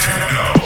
Techno.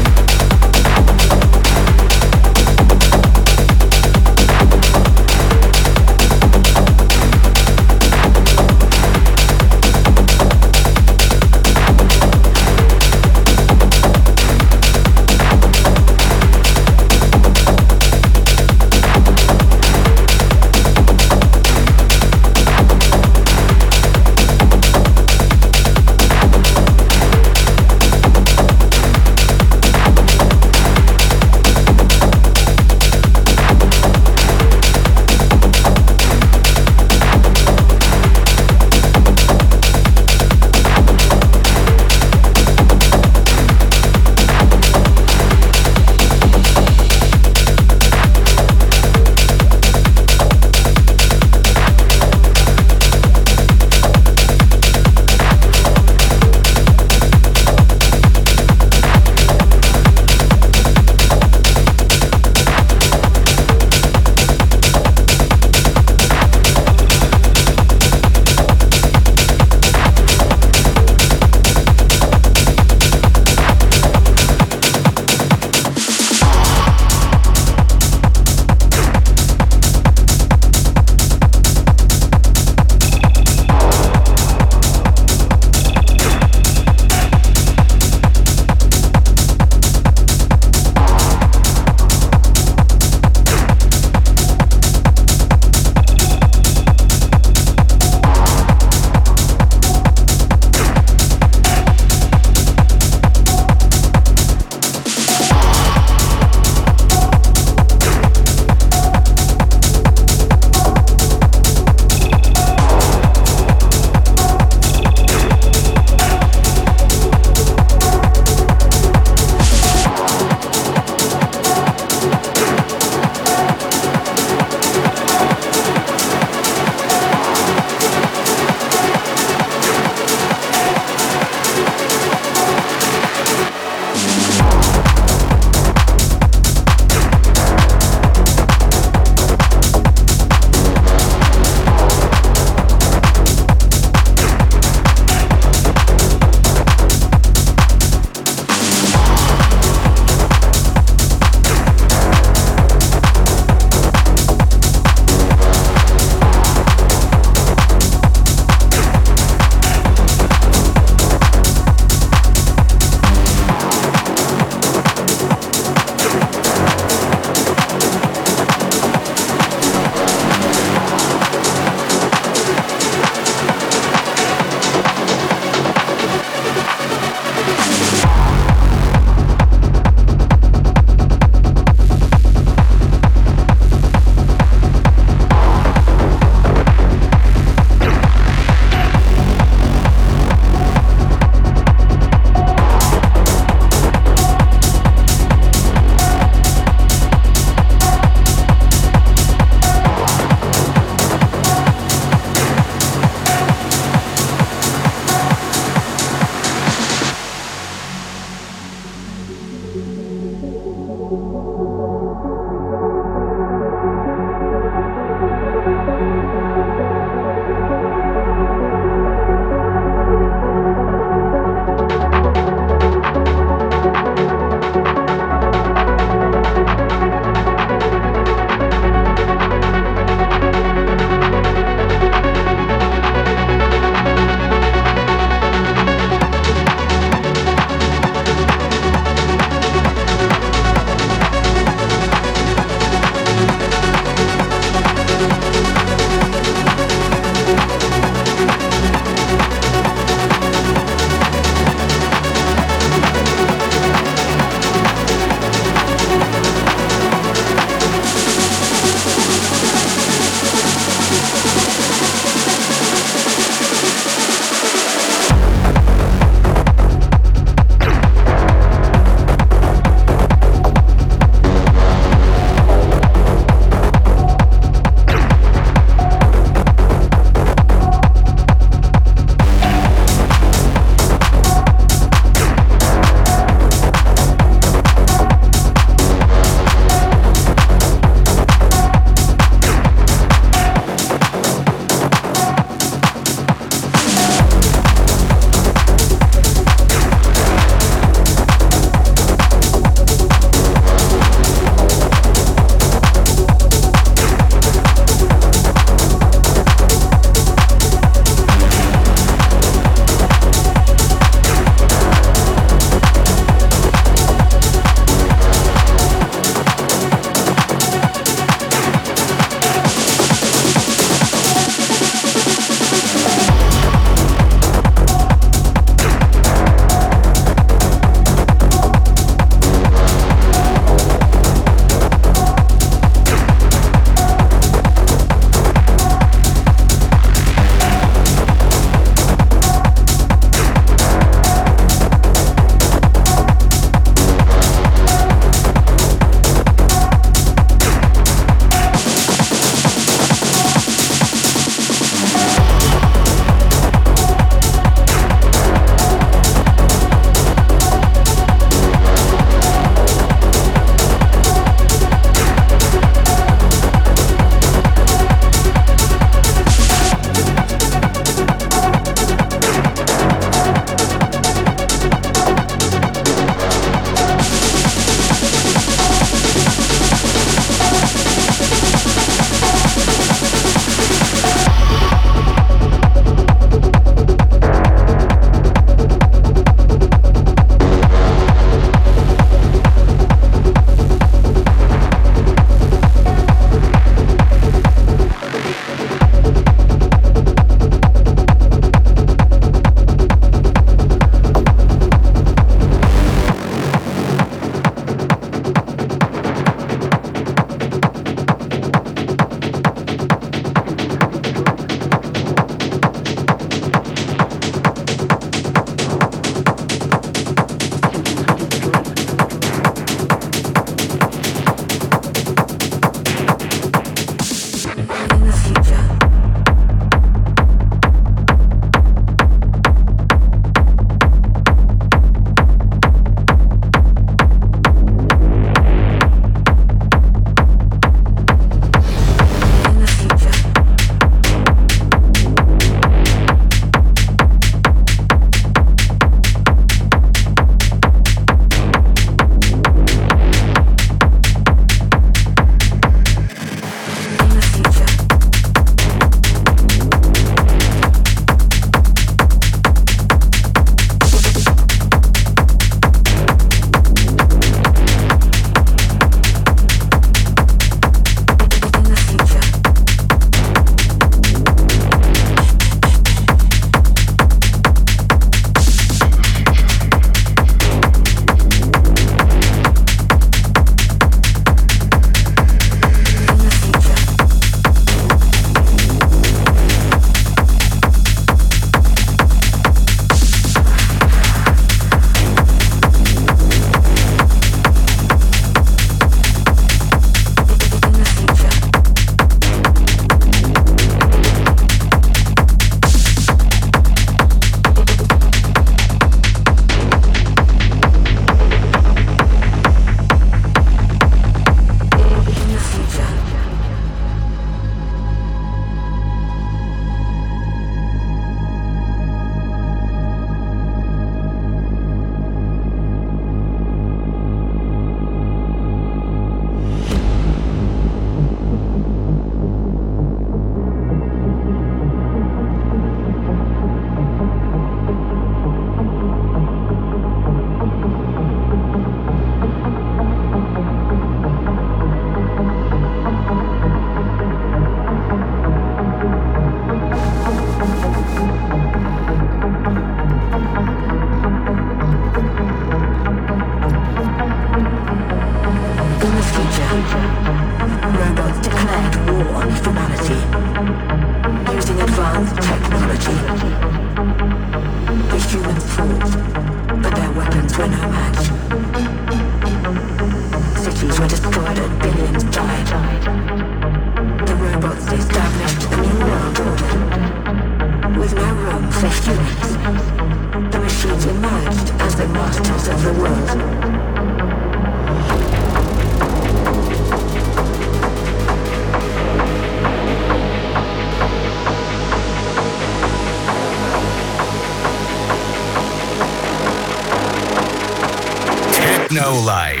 Techno Life.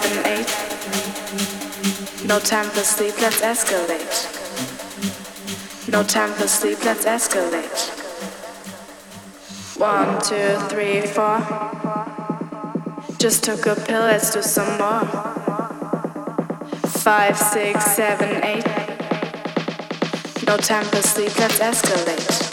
seven, eight. No time for sleep, let's escalate. No time for sleep, let's escalate. One, two, three, four. Just took a pill, let's do some more. Five, six, seven, eight. No time for sleep, let's escalate.